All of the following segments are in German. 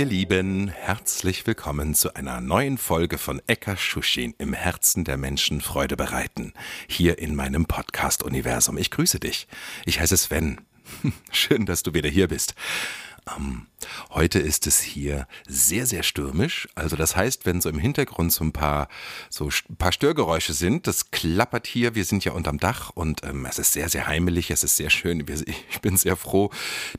Ihr Lieben, herzlich willkommen zu einer neuen Folge von Eka Schuschin im Herzen der Menschen Freude bereiten, hier in meinem Podcast-Universum. Ich grüße dich. Ich heiße Sven. Schön, dass du wieder hier bist. Ähm, heute ist es hier sehr, sehr stürmisch. Also das heißt, wenn so im Hintergrund so ein paar, so ein paar Störgeräusche sind, das klappert hier. Wir sind ja unterm Dach und ähm, es ist sehr, sehr heimelig. Es ist sehr schön. Ich bin sehr froh,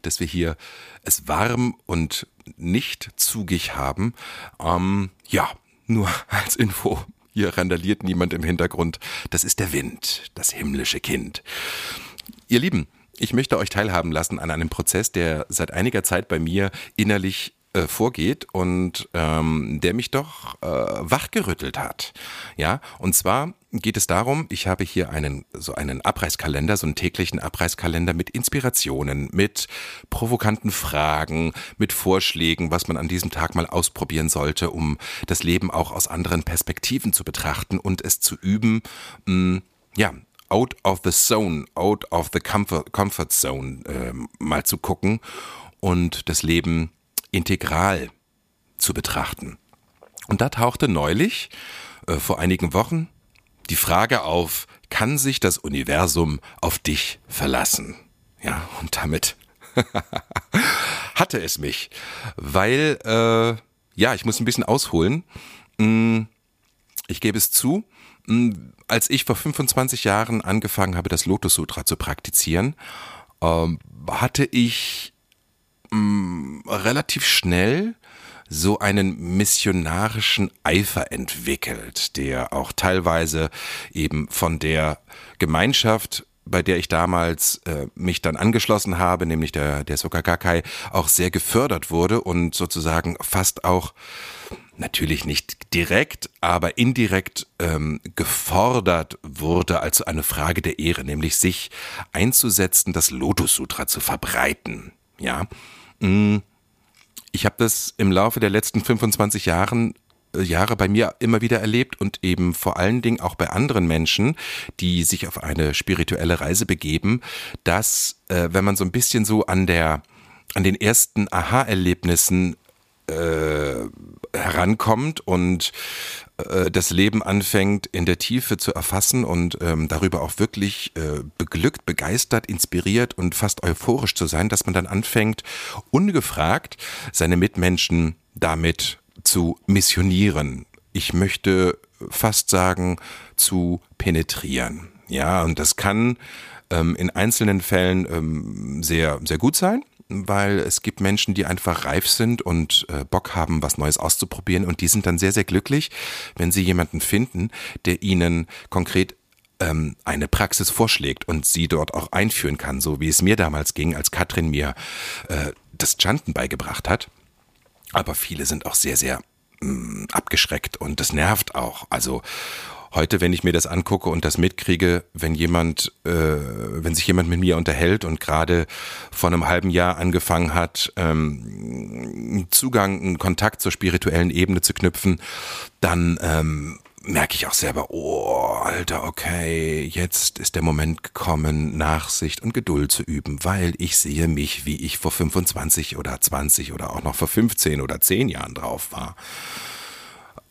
dass wir hier es warm und nicht zugig haben. Ähm, ja, nur als Info. Hier randaliert niemand im Hintergrund. Das ist der Wind, das himmlische Kind. Ihr Lieben, ich möchte euch teilhaben lassen an einem Prozess, der seit einiger Zeit bei mir innerlich äh, vorgeht und ähm, der mich doch äh, wachgerüttelt hat. Ja, und zwar geht es darum, ich habe hier einen so einen Abreißkalender, so einen täglichen Abreißkalender mit Inspirationen, mit provokanten Fragen, mit Vorschlägen, was man an diesem Tag mal ausprobieren sollte, um das Leben auch aus anderen Perspektiven zu betrachten und es zu üben. Mh, mm, ja, out of the zone, out of the comfort, comfort zone äh, mal zu gucken und das Leben integral zu betrachten. Und da tauchte neulich, äh, vor einigen Wochen, die Frage auf, kann sich das Universum auf dich verlassen? Ja, und damit hatte es mich, weil, äh, ja, ich muss ein bisschen ausholen. Mm, ich gebe es zu, als ich vor 25 Jahren angefangen habe, das Lotus Sutra zu praktizieren, ähm, hatte ich ähm, relativ schnell so einen missionarischen Eifer entwickelt, der auch teilweise eben von der Gemeinschaft bei der ich damals äh, mich dann angeschlossen habe, nämlich der, der Sokagakai, auch sehr gefördert wurde und sozusagen fast auch natürlich nicht direkt, aber indirekt ähm, gefordert wurde als eine Frage der Ehre, nämlich sich einzusetzen, das Lotus Sutra zu verbreiten. Ja, mm. ich habe das im Laufe der letzten 25 Jahren äh, Jahre bei mir immer wieder erlebt und eben vor allen Dingen auch bei anderen Menschen, die sich auf eine spirituelle Reise begeben, dass äh, wenn man so ein bisschen so an der an den ersten Aha-Erlebnissen äh, herankommt und äh, das Leben anfängt in der Tiefe zu erfassen und ähm, darüber auch wirklich äh, beglückt, begeistert, inspiriert und fast euphorisch zu sein, dass man dann anfängt, ungefragt seine Mitmenschen damit zu missionieren. Ich möchte fast sagen, zu penetrieren. Ja, und das kann ähm, in einzelnen Fällen ähm, sehr, sehr gut sein weil es gibt Menschen, die einfach reif sind und äh, Bock haben, was Neues auszuprobieren und die sind dann sehr, sehr glücklich, wenn sie jemanden finden, der ihnen konkret ähm, eine Praxis vorschlägt und sie dort auch einführen kann, so wie es mir damals ging, als Katrin mir äh, das Chanten beigebracht hat. Aber viele sind auch sehr, sehr mh, mm, abgeschreckt und das nervt auch. Also Heute, wenn ich mir das angucke und das mitkriege, wenn jemand, äh, wenn sich jemand mit mir unterhält und gerade vor einem halben Jahr angefangen hat, ähm, Zugang, einen Kontakt zur spirituellen Ebene zu knüpfen, dann ähm, merke ich auch selber, oh, Alter, okay, jetzt ist der Moment gekommen, Nachsicht und Geduld zu üben, weil ich sehe mich, wie ich vor 25 oder 20 oder auch noch vor 15 oder 10 Jahren drauf war.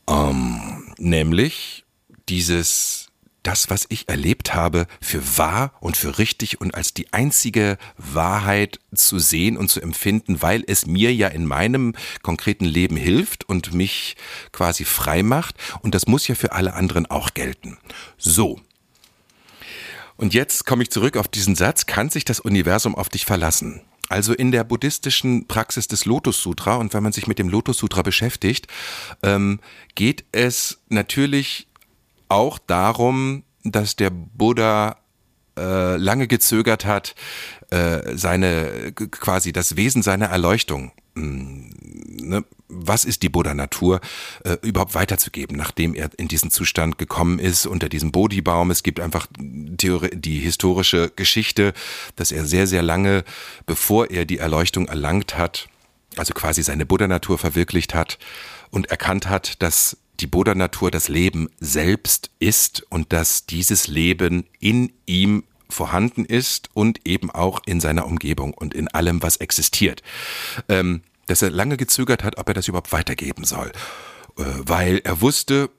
Ähm, nämlich dieses das, was ich erlebt habe, für wahr und für richtig und als die einzige Wahrheit zu sehen und zu empfinden, weil es mir ja in meinem konkreten Leben hilft und mich quasi frei macht. Und das muss ja für alle anderen auch gelten. So. Und jetzt komme ich zurück auf diesen Satz, kann sich das Universum auf dich verlassen? Also in der buddhistischen Praxis des Lotus Sutra und wenn man sich mit dem Lotus Sutra beschäftigt, ähm, geht es natürlich auch darum, dass der Buddha äh, lange gezögert hat, äh, seine quasi das Wesen seiner Erleuchtung mh, hm, ne, was ist die Buddha-Natur, äh, überhaupt weiterzugeben, nachdem er in diesen Zustand gekommen ist, unter diesem Bodhi-Baum. Es gibt einfach Theorie, die historische Geschichte, dass er sehr, sehr lange, bevor er die Erleuchtung erlangt hat, also quasi seine Buddha-Natur verwirklicht hat und erkannt hat, dass die Buddha-Natur das Leben selbst ist und dass dieses Leben in ihm vorhanden ist und eben auch in seiner Umgebung und in allem, was existiert. Ähm, dass er lange gezögert hat, ob er das überhaupt weitergeben soll, äh, weil er wusste,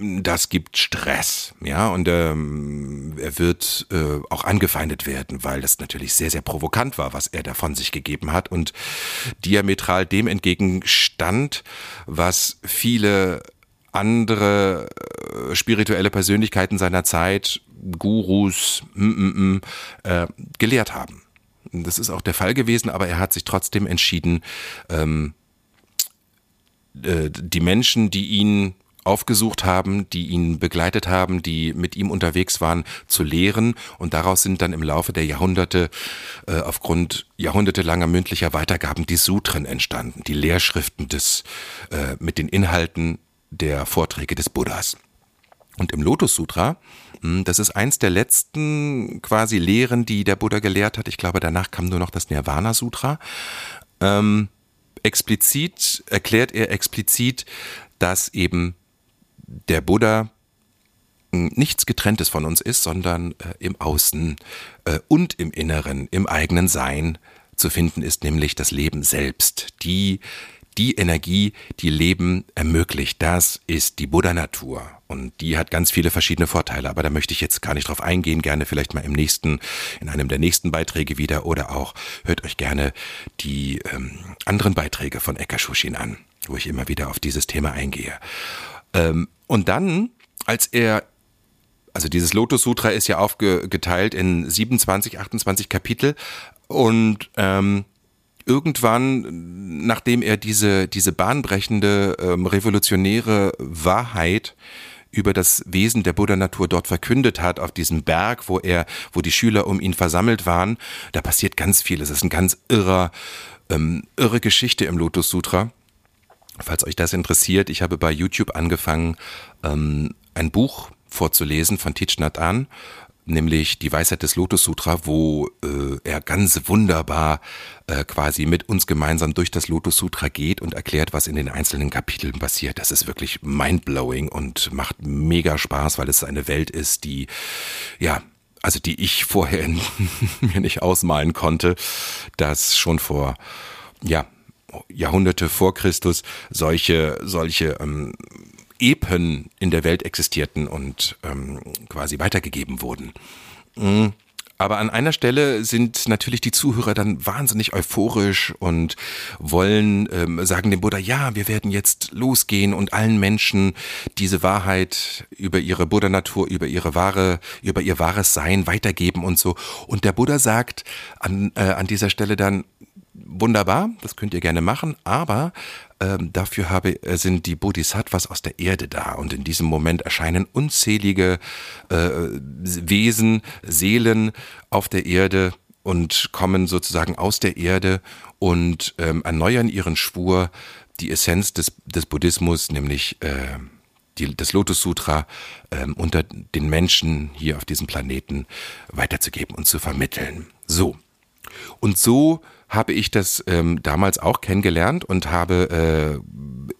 das gibt Stress, ja, und ähm, er wird äh, auch angefeindet werden, weil das natürlich sehr, sehr provokant war, was er da von sich gegeben hat und diametral dem entgegenstand, was viele andere äh, spirituelle Persönlichkeiten seiner Zeit, Gurus, mm, mm, mm, äh, gelehrt haben. Das ist auch der Fall gewesen, aber er hat sich trotzdem entschieden, ähm, äh, die Menschen, die ihn aufgesucht haben, die ihn begleitet haben, die mit ihm unterwegs waren, zu lehren. Und daraus sind dann im Laufe der Jahrhunderte, äh, aufgrund jahrhundertelanger mündlicher Weitergaben, die Sutren entstanden, die Lehrschriften des, mit den Inhalten der Vorträge des Buddhas. Und im Lotus Sutra, hm, das ist eins der letzten quasi Lehren, die der Buddha gelehrt hat. Ich glaube, danach kam nur noch das Nirvana Sutra. Ähm, explizit erklärt er explizit, dass eben der Buddha hm, nichts getrenntes von uns ist, sondern äh, im Außen äh, und im Inneren, im eigenen Sein zu finden ist, nämlich das Leben selbst, die die Energie, die Leben ermöglicht. Das ist die Buddha-Natur. Und die hat ganz viele verschiedene Vorteile. Aber da möchte ich jetzt gar nicht drauf eingehen. Gerne vielleicht mal im nächsten, in einem der nächsten Beiträge wieder. Oder auch hört euch gerne die ähm, anderen Beiträge von Eka Shushin an, wo ich immer wieder auf dieses Thema eingehe. Ähm, und dann, als er also dieses Lotus Sutra ist ja aufgeteilt in 27, 28 Kapitel und ähm, irgendwann, nachdem er diese, diese bahnbrechende, ähm, revolutionäre Wahrheit über das Wesen der Buddha-Natur dort verkündet hat, auf diesem Berg, wo er, wo die Schüler um ihn versammelt waren, da passiert ganz viel. Es ist ein ganz irrer, ähm, irre Geschichte im Lotus Sutra. Falls euch das interessiert, ich habe bei YouTube angefangen, ähm, ein Buch vorzulesen von Thich Nhat Hanh nämlich die Weisheit des Lotus Sutra, wo äh, er ganz wunderbar äh, quasi mit uns gemeinsam durch das Lotus Sutra geht und erklärt, was in den einzelnen Kapiteln passiert. Das ist wirklich mindblowing und macht mega Spaß, weil es eine Welt ist, die ja also die ich vorher mir nicht ausmalen konnte, dass schon vor ja Jahrhunderte vor Christus solche solche ähm, Epen in der Welt existierten und ähm, quasi weitergegeben wurden. Mhm. Aber an einer Stelle sind natürlich die Zuhörer dann wahnsinnig euphorisch und wollen ähm, sagen dem Buddha, ja, wir werden jetzt losgehen und allen Menschen diese Wahrheit über ihre Buddha-Natur, über ihre wahre, über ihr wahres Sein weitergeben und so. Und der Buddha sagt an, äh, an dieser Stelle dann, wunderbar, das könnt ihr gerne machen, aber ähm, dafür habe, äh, sind die Bodhisattvas aus der Erde da und in diesem Moment erscheinen unzählige äh, Wesen, Seelen auf der Erde und kommen sozusagen aus der Erde und ähm, erneuern ihren Schwur, die Essenz des, des Buddhismus, nämlich äh, die, das Lotus Sutra ähm, unter den Menschen hier auf diesem Planeten weiterzugeben und zu vermitteln. So. Und so habe ich das ähm, damals auch kennengelernt und habe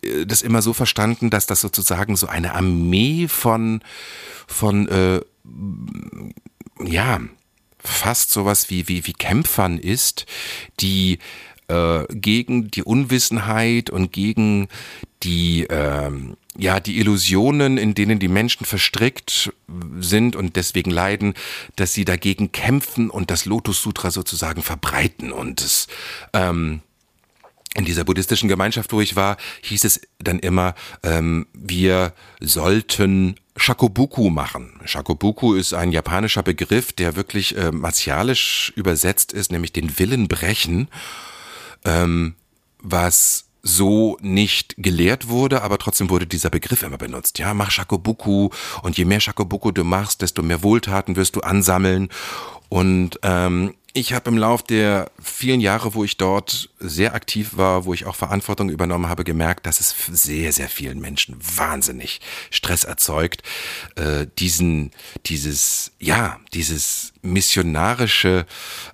äh, das immer so verstanden, dass das sozusagen so eine Armee von, von äh, ja, fast sowas wie, wie, wie Kämpfern ist, die äh, gegen die Unwissenheit und gegen die, äh, ja, die Illusionen, in denen die Menschen verstrickt sind und deswegen leiden, dass sie dagegen kämpfen und das Lotus Sutra sozusagen verbreiten und es, ähm, in dieser buddhistischen Gemeinschaft, wo ich war, hieß es dann immer, ähm, wir sollten Shakobuku machen. Shakobuku ist ein japanischer Begriff, der wirklich äh, martialisch übersetzt ist, nämlich den Willen brechen, ähm, was so nicht gelehrt wurde, aber trotzdem wurde dieser Begriff immer benutzt. Ja, mach Shakobuku und je mehr Shakobuku du machst, desto mehr Wohltaten wirst du ansammeln. Und ähm, ich habe im Lauf der vielen Jahre, wo ich dort sehr aktiv war, wo ich auch Verantwortung übernommen habe, gemerkt, dass es sehr, sehr vielen Menschen wahnsinnig Stress erzeugt, äh, diesen, dieses, ja, dieses missionarische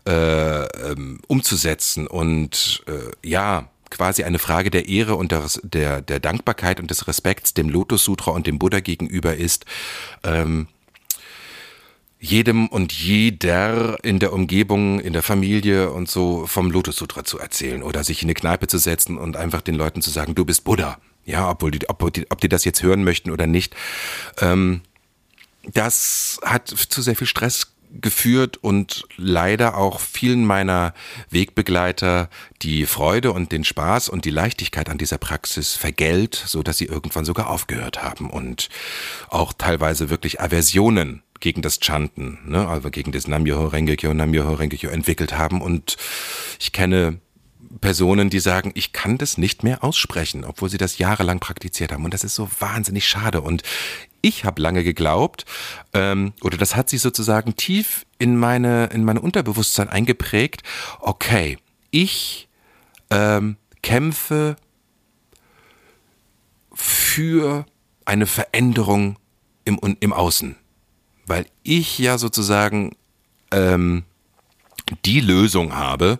äh, ähm, umzusetzen und äh, ja, quasi eine Frage der Ehre und der, der, der Dankbarkeit und des Respekts dem Lotus Sutra und dem Buddha gegenüber ist, ähm, jedem und jeder in der Umgebung, in der Familie und so vom Lotus Sutra zu erzählen oder sich in eine Kneipe zu setzen und einfach den Leuten zu sagen, du bist Buddha. Ja, obwohl die, ob, die, ob die das jetzt hören möchten oder nicht. Ähm, das hat zu sehr viel Stress geführt und leider auch vielen meiner Wegbegleiter die Freude und den Spaß und die Leichtigkeit an dieser Praxis vergällt, so dass sie irgendwann sogar aufgehört haben und auch teilweise wirklich Aversionen gegen das Chanten, ne, also gegen das Namyoho Rengekyo, Namyoho Rengekyo entwickelt haben und ich kenne Personen, die sagen, ich kann das nicht mehr aussprechen, obwohl sie das jahrelang praktiziert haben. Und das ist so wahnsinnig schade. Und ich habe lange geglaubt, ähm, oder das hat sich sozusagen tief in meine, in meine Unterbewusstsein eingeprägt, okay, ich ähm, kämpfe für eine Veränderung im, im Außen. Weil ich ja sozusagen ähm, die Lösung habe,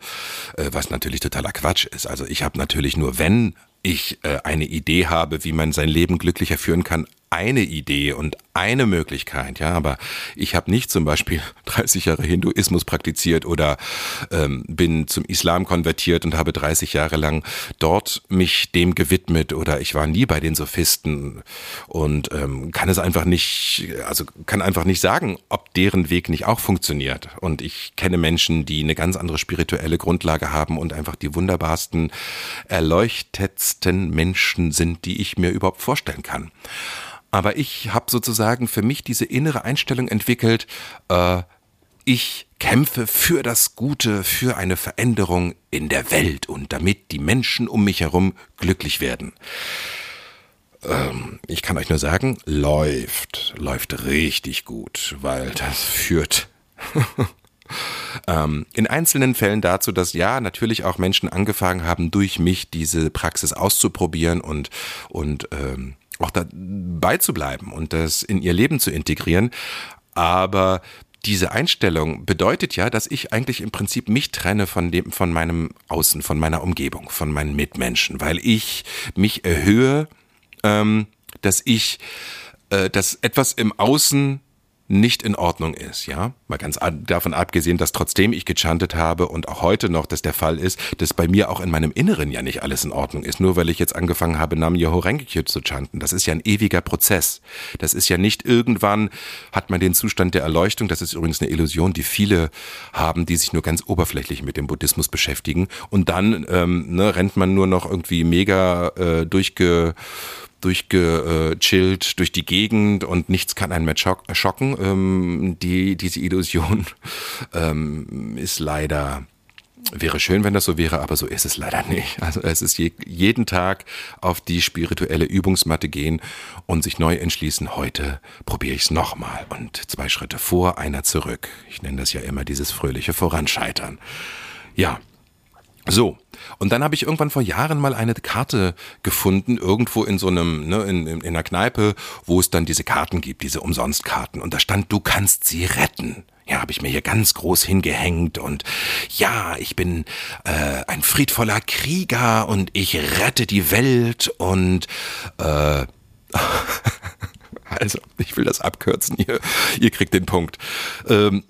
äh, was natürlich totaler Quatsch ist. Also ich habe natürlich nur, wenn ich äh, eine Idee habe, wie man sein Leben glücklicher führen kann, eine Idee und eine Möglichkeit, ja, aber ich habe nicht zum Beispiel 30 Jahre Hinduismus praktiziert oder ähm, bin zum Islam konvertiert und habe 30 Jahre lang dort mich dem gewidmet oder ich war nie bei den Sophisten und ähm, kann es einfach nicht, also kann einfach nicht sagen, ob deren Weg nicht auch funktioniert. Und ich kenne Menschen, die eine ganz andere spirituelle Grundlage haben und einfach die wunderbarsten, erleuchtetsten Menschen sind, die ich mir überhaupt vorstellen kann. Aber ich habe sozusagen für mich diese innere Einstellung entwickelt, äh, ich kämpfe für das Gute, für eine Veränderung in der Welt und damit die Menschen um mich herum glücklich werden. Ähm, ich kann euch nur sagen, läuft, läuft richtig gut, weil das führt ähm, in einzelnen Fällen dazu, dass ja natürlich auch Menschen angefangen haben, durch mich diese Praxis auszuprobieren und, und ähm, auch dabei zu bleiben und das in ihr Leben zu integrieren. Aber diese Einstellung bedeutet ja, dass ich eigentlich im Prinzip mich trenne von dem, von meinem Außen, von meiner Umgebung, von meinen Mitmenschen, weil ich mich erhöhe, ähm, dass ich, äh, dass etwas im Außen nicht in Ordnung ist, ja. Mal ganz davon abgesehen, dass trotzdem ich gechantet habe und auch heute noch das der Fall ist, dass bei mir auch in meinem Inneren ja nicht alles in Ordnung ist. Nur weil ich jetzt angefangen habe, Nam Yoho Rengekyo zu chanten. Das ist ja ein ewiger Prozess. Das ist ja nicht irgendwann hat man den Zustand der Erleuchtung. Das ist übrigens eine Illusion, die viele haben, die sich nur ganz oberflächlich mit dem Buddhismus beschäftigen. Und dann ähm, ne, rennt man nur noch irgendwie mega äh, durchge durchgechillt durch die Gegend und nichts kann einen mehr schocken. Ähm, die, diese Illusion ähm, ist leider Wäre schön, wenn das so wäre, aber so ist es leider nicht. Also es ist je, jeden Tag auf die spirituelle Übungsmatte gehen und sich neu entschließen, heute probiere ich es nochmal und zwei Schritte vor, einer zurück. Ich nenne das ja immer dieses fröhliche Voranscheitern. Ja, so, und dann habe ich irgendwann vor Jahren mal eine Karte gefunden, irgendwo in so einem, ne, in, in, in einer Kneipe, wo es dann diese Karten gibt, diese Umsonstkarten. Und da stand, du kannst sie retten. Ja, habe ich mir hier ganz groß hingehängt und ja, ich bin äh, ein friedvoller Krieger und ich rette die Welt und äh, Also, ich will das abkürzen, ihr, ihr kriegt den Punkt. Ähm,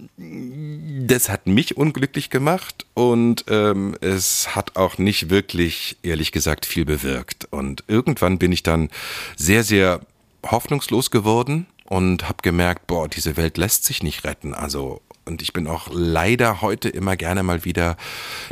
das hat mich unglücklich gemacht und ähm, es hat auch nicht wirklich, ehrlich gesagt, viel bewirkt. Und irgendwann bin ich dann sehr, sehr hoffnungslos geworden und habe gemerkt, boah, diese Welt lässt sich nicht retten. Also und ich bin auch leider heute immer gerne mal wieder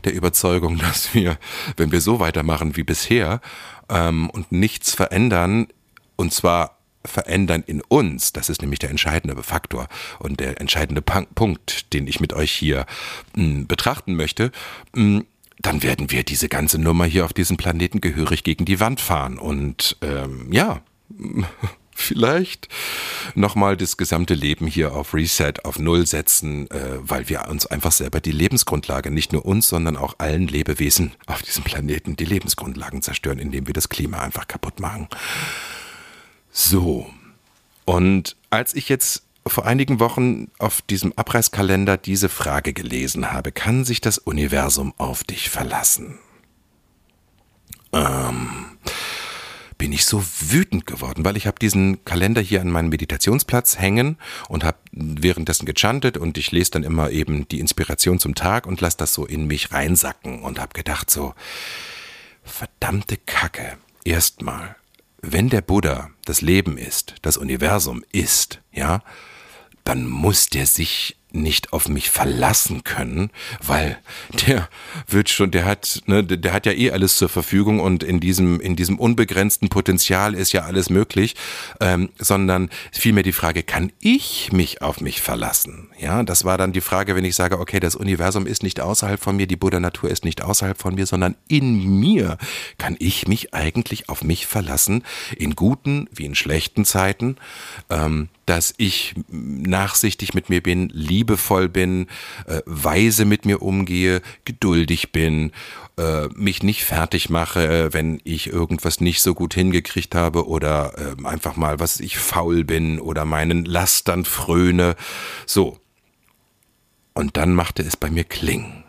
der Überzeugung, dass wir, wenn wir so weitermachen wie bisher ähm, und nichts verändern, und zwar verändern in uns, das ist nämlich der entscheidende Faktor und der entscheidende Punkt, den ich mit euch hier hm, betrachten möchte, hm, dann werden wir diese ganze Nummer hier auf diesem Planeten gehörig gegen die Wand fahren. Und ähm, ja, vielleicht nochmal das gesamte Leben hier auf Reset, auf Null setzen, äh, weil wir uns einfach selber die Lebensgrundlage, nicht nur uns, sondern auch allen Lebewesen auf diesem Planeten die Lebensgrundlagen zerstören, indem wir das Klima einfach kaputt machen. So. Und als ich jetzt vor einigen Wochen auf diesem Abreißkalender diese Frage gelesen habe, kann sich das Universum auf dich verlassen? Ähm, bin ich so wütend geworden, weil ich habe diesen Kalender hier an meinem Meditationsplatz hängen und habe währenddessen gechantet und ich lese dann immer eben die Inspiration zum Tag und lasse das so in mich reinsacken und habe gedacht so, verdammte Kacke, erstmal, wenn der Buddha das Leben ist, das Universum ist, ja, dann muss der sich nicht auf mich verlassen können, weil der wird schon, der hat, ne, der hat ja eh alles zur Verfügung und in diesem, in diesem unbegrenzten Potenzial ist ja alles möglich, ähm, sondern vielmehr die Frage, kann ich mich auf mich verlassen? Ja, das war dann die Frage, wenn ich sage, okay, das Universum ist nicht außerhalb von mir, die Buddha-Natur ist nicht außerhalb von mir, sondern in mir. Kann ich mich eigentlich auf mich verlassen, in guten wie in schlechten Zeiten? Ähm, dass ich nachsichtig mit mir bin, liebevoll bin, äh, weise mit mir umgehe, geduldig bin, äh, mich nicht fertig mache, wenn ich irgendwas nicht so gut hingekriegt habe oder äh, einfach mal, was ich faul bin oder meinen Lastern fröne. So. Und dann machte es bei mir Kling.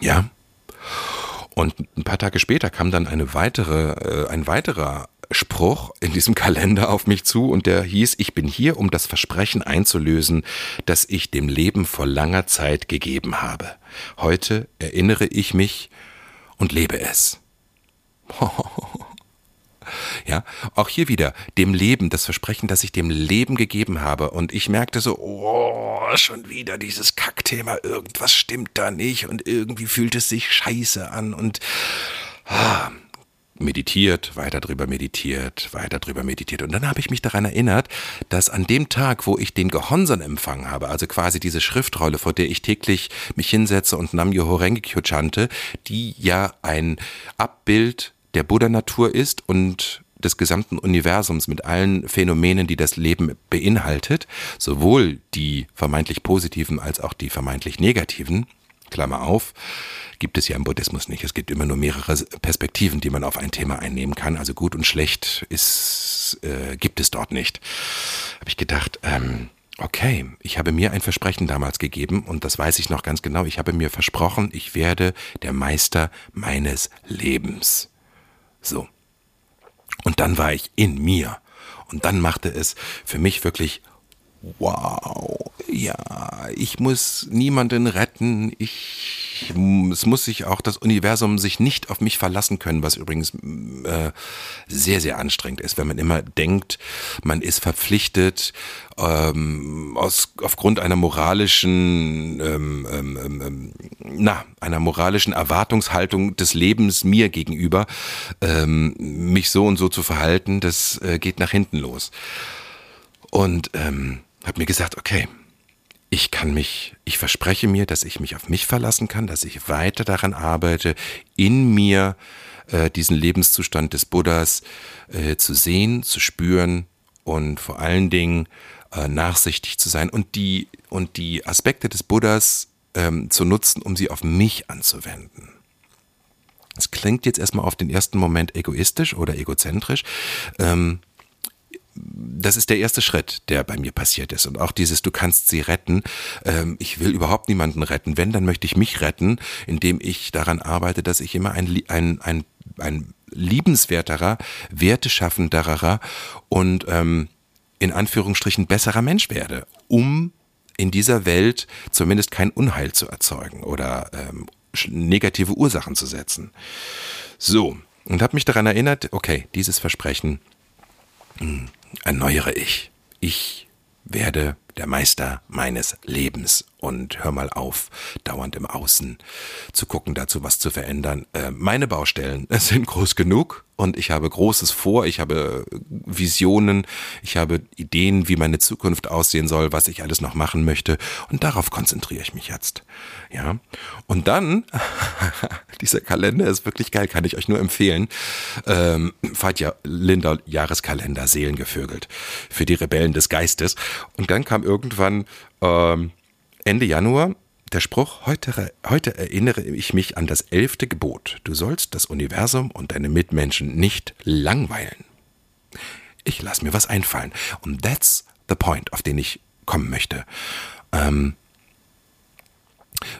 Ja. Und ein paar Tage später kam dann eine weitere, äh, ein weiterer Spruch in diesem Kalender auf mich zu und der hieß, ich bin hier, um das Versprechen einzulösen, das ich dem Leben vor langer Zeit gegeben habe. Heute erinnere ich mich und lebe es. Ja, auch hier wieder dem Leben, das Versprechen, das ich dem Leben gegeben habe. Und ich merkte so, oh, schon wieder dieses Kackthema, irgendwas stimmt da nicht und irgendwie fühlt es sich scheiße an und ah, meditiert, weiter drüber meditiert, weiter drüber meditiert. Und dann habe ich mich daran erinnert, dass an dem Tag, wo ich den Gehonson empfangen habe, also quasi diese Schriftrolle, vor der ich täglich mich hinsetze und Nam Myoho Rengekyo chante, die ja ein Abbild der Buddha-Natur ist und des gesamten Universums mit allen Phänomenen, die das Leben beinhaltet, sowohl die vermeintlich positiven als auch die vermeintlich negativen, Klammer auf, gibt es ja im Buddhismus nicht. Es gibt immer nur mehrere Perspektiven, die man auf ein Thema einnehmen kann. Also gut und schlecht ist, äh, gibt es dort nicht. Habe ich gedacht, ähm, okay, ich habe mir ein Versprechen damals gegeben und das weiß ich noch ganz genau. Ich habe mir versprochen, ich werde der Meister meines Lebens. So. Und dann war ich in mir. Und dann machte es für mich wirklich wow, ja, ich muss niemanden retten, ich, es muss sich auch das Universum sich nicht auf mich verlassen können, was übrigens äh, sehr, sehr anstrengend ist, wenn man immer denkt, man ist verpflichtet, ähm, aus, aufgrund einer moralischen, ähm, ähm, ähm, ähm na, einer moralischen Erwartungshaltung des Lebens mir gegenüber, ähm, mich so und so zu verhalten, das äh, geht nach hinten los. Und ähm, habe mir gesagt, okay, ich kann mich, ich verspreche mir, dass ich mich auf mich verlassen kann, dass ich weiter daran arbeite, in mir äh, diesen Lebenszustand des Buddhas äh, zu sehen, zu spüren und vor allen Dingen äh, nachsichtig zu sein und die, und die Aspekte des Buddhas ähm, zu nutzen, um sie auf mich anzuwenden. Es klingt jetzt erstmal auf den ersten Moment egoistisch oder egozentrisch. Ähm, das ist der erste Schritt, der bei mir passiert ist. Und auch dieses, du kannst sie retten. Ähm, ich will überhaupt niemanden retten. Wenn, dann möchte ich mich retten, indem ich daran arbeite, dass ich immer ein, ein, ein, ein liebenswerterer, werteschaffenderer und ähm, in Anführungsstrichen besserer Mensch werde, um in dieser Welt zumindest kein Unheil zu erzeugen oder ähm, negative Ursachen zu setzen. So, und habe mich daran erinnert, okay, dieses Versprechen, mh, hm, erneuere ich. Ich werde der Meister meines Lebens und hör mal auf, dauernd im Außen zu gucken, dazu was zu verändern. Äh, meine Baustellen sind groß genug und ich habe Großes vor, ich habe Visionen, ich habe Ideen, wie meine Zukunft aussehen soll, was ich alles noch machen möchte und darauf konzentriere ich mich jetzt. Ja. Und dann, dieser Kalender ist wirklich geil, kann ich euch nur empfehlen. Ähm, ja Linder Jahreskalender Seelengevögelt für die Rebellen des Geistes. Und dann kam irgendwann ähm, Ende Januar der Spruch, heute, heute erinnere ich mich an das elfte Gebot. Du sollst das Universum und deine Mitmenschen nicht langweilen. Ich lasse mir was einfallen. Und that's the point, auf den ich kommen möchte. Ähm,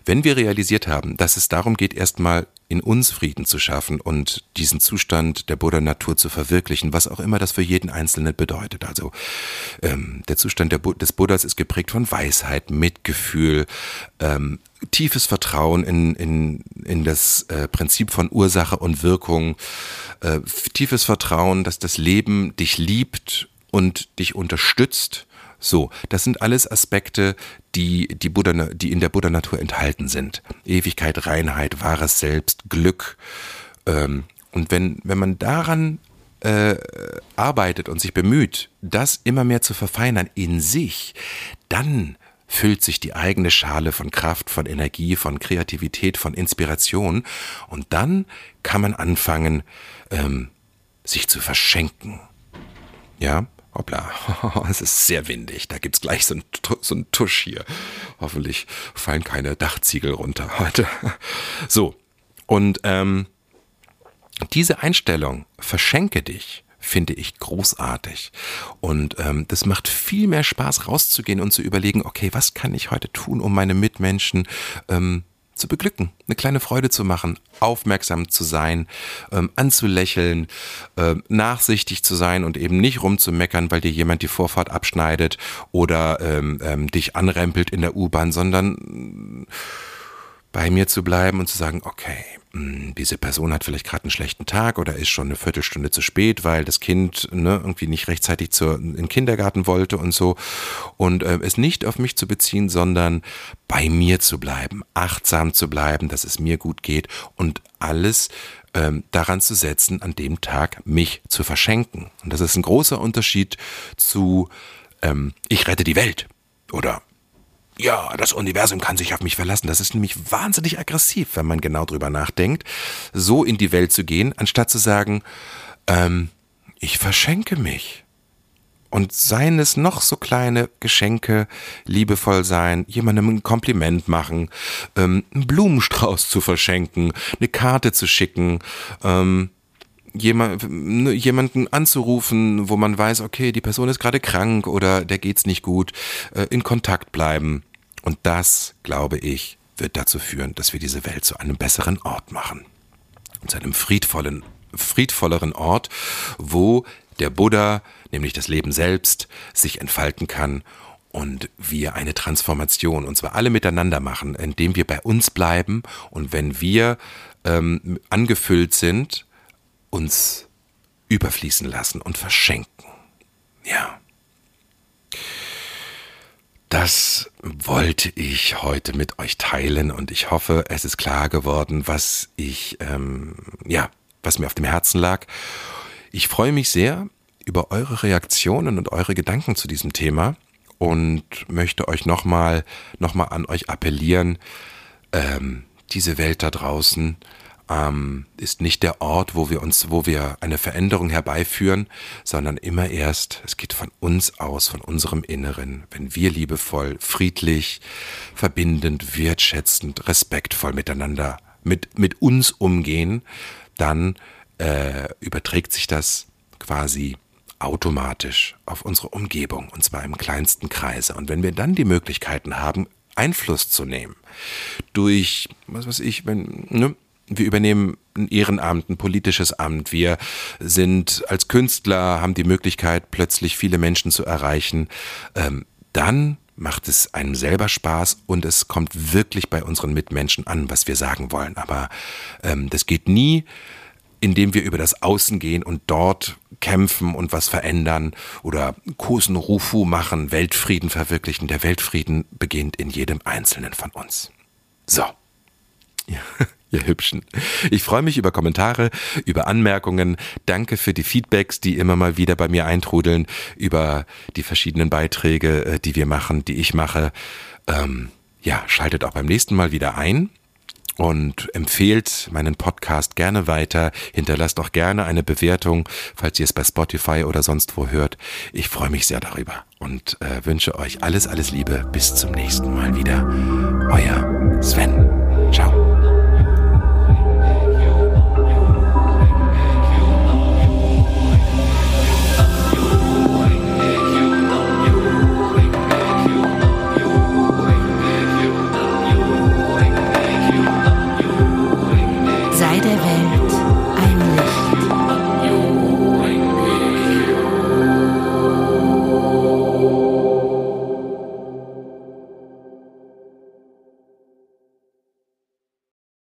wenn wir realisiert haben, dass es darum geht, erstmal in uns Frieden zu schaffen und diesen Zustand der Buddha-Natur zu verwirklichen, was auch immer das für jeden Einzelnen bedeutet. Also ähm, der Zustand der Bu des Buddhas ist geprägt von Weisheit, Mitgefühl, ähm, tiefes Vertrauen in, in, in das äh, Prinzip von Ursache und Wirkung, äh, tiefes Vertrauen, dass das Leben dich liebt und dich unterstützt so, das sind alles Aspekte, die, die, Buddha, die in der Buddha-Natur enthalten sind. Ewigkeit, Reinheit, wahres Selbst, Glück. Ähm, und wenn, wenn man daran äh, arbeitet und sich bemüht, das immer mehr zu verfeinern in sich, dann füllt sich die eigene Schale von Kraft, von Energie, von Kreativität, von Inspiration und dann kann man anfangen, ähm, sich zu verschenken. Ja, Hoppla, es ist sehr windig. Da gibt's gleich so einen so ein Tusch hier. Hoffentlich fallen keine Dachziegel runter heute. So, und ähm, diese Einstellung, verschenke dich, finde ich großartig. Und ähm, das macht viel mehr Spaß, rauszugehen und zu überlegen, okay, was kann ich heute tun, um meine Mitmenschen ähm, zu beglücken, eine kleine Freude zu machen, aufmerksam zu sein, ähm, anzulächeln, äh, nachsichtig zu sein und eben nicht rumzumeckern, weil dir jemand die Vorfahrt abschneidet oder ähm, ähm, dich anrempelt in der U-Bahn, sondern bei mir zu bleiben und zu sagen, okay, hm, diese Person hat vielleicht gerade einen schlechten Tag oder ist schon eine Viertelstunde zu spät, weil das Kind ne, irgendwie nicht rechtzeitig zur, in den Kindergarten wollte und so. Und äh, es nicht auf mich zu beziehen, sondern bei mir zu bleiben, achtsam zu bleiben, dass es mir gut geht und alles ähm, daran zu setzen, an dem Tag mich zu verschenken. Und das ist ein großer Unterschied zu ähm, ich rette die Welt oder ja, das Universum kann sich auf mich verlassen. Das ist nämlich wahnsinnig aggressiv, wenn man genau drüber nachdenkt, so in die Welt zu gehen, anstatt zu sagen, ähm, ich verschenke mich. Und seien es noch so kleine Geschenke, liebevoll sein, jemandem ein Kompliment machen, ähm, einen Blumenstrauß zu verschenken, eine Karte zu schicken, ähm, jemand, ne, jemanden anzurufen, wo man weiß, okay, die Person ist gerade krank oder der geht's nicht gut, äh, in Kontakt bleiben. Und das, glaube ich, wird dazu führen, dass wir diese Welt zu einem besseren Ort machen. Zu einem friedvollen, friedvolleren Ort, wo der Buddha, nämlich das Leben selbst, sich entfalten kann und wir eine Transformation, und zwar alle miteinander machen, indem wir bei uns bleiben und wenn wir ähm, angefüllt sind, uns überfließen lassen und verschenken. Ja. Das wollte ich heute mit euch teilen und ich hoffe, es ist klar geworden, was ich, ähm, ja, was mir auf dem Herzen lag. Ich freue mich sehr über eure Reaktionen und eure Gedanken zu diesem Thema und möchte euch nochmal, nochmal an euch appellieren, ähm, diese Welt da draußen, ähm, ist nicht der Ort, wo wir uns, wo wir eine Veränderung herbeiführen, sondern immer erst, es geht von uns aus, von unserem Inneren, wenn wir liebevoll, friedlich, verbindend, wertschätzend, respektvoll miteinander, mit, mit uns umgehen, dann äh, überträgt sich das quasi automatisch auf unsere Umgebung, und zwar im kleinsten Kreise. Und wenn wir dann die Möglichkeiten haben, Einfluss zu nehmen, durch, was weiß ich, wenn, ne, wir übernehmen ein Ehrenamt, ein politisches Amt. Wir sind als Künstler, haben die Möglichkeit, plötzlich viele Menschen zu erreichen. Ähm, dann macht es einem selber Spaß und es kommt wirklich bei unseren Mitmenschen an, was wir sagen wollen. Aber ähm, das geht nie, indem wir über das Außen gehen und dort kämpfen und was verändern oder Kosen Rufu machen, Weltfrieden verwirklichen. Der Weltfrieden beginnt in jedem Einzelnen von uns. So. Ja. Ihr Hübschen. Ich freue mich über Kommentare, über Anmerkungen. Danke für die Feedbacks, die immer mal wieder bei mir eintrudeln, über die verschiedenen Beiträge, äh, die wir machen, die ich mache. Ähm, ja, schaltet auch beim nächsten Mal wieder ein und empfehlt meinen Podcast gerne weiter. Hinterlasst auch gerne eine Bewertung, falls ihr es bei Spotify oder sonst wo hört. Ich freue mich sehr darüber und äh, wünsche euch alles, alles Liebe. Bis zum nächsten Mal wieder. Euer Sven. Ciao.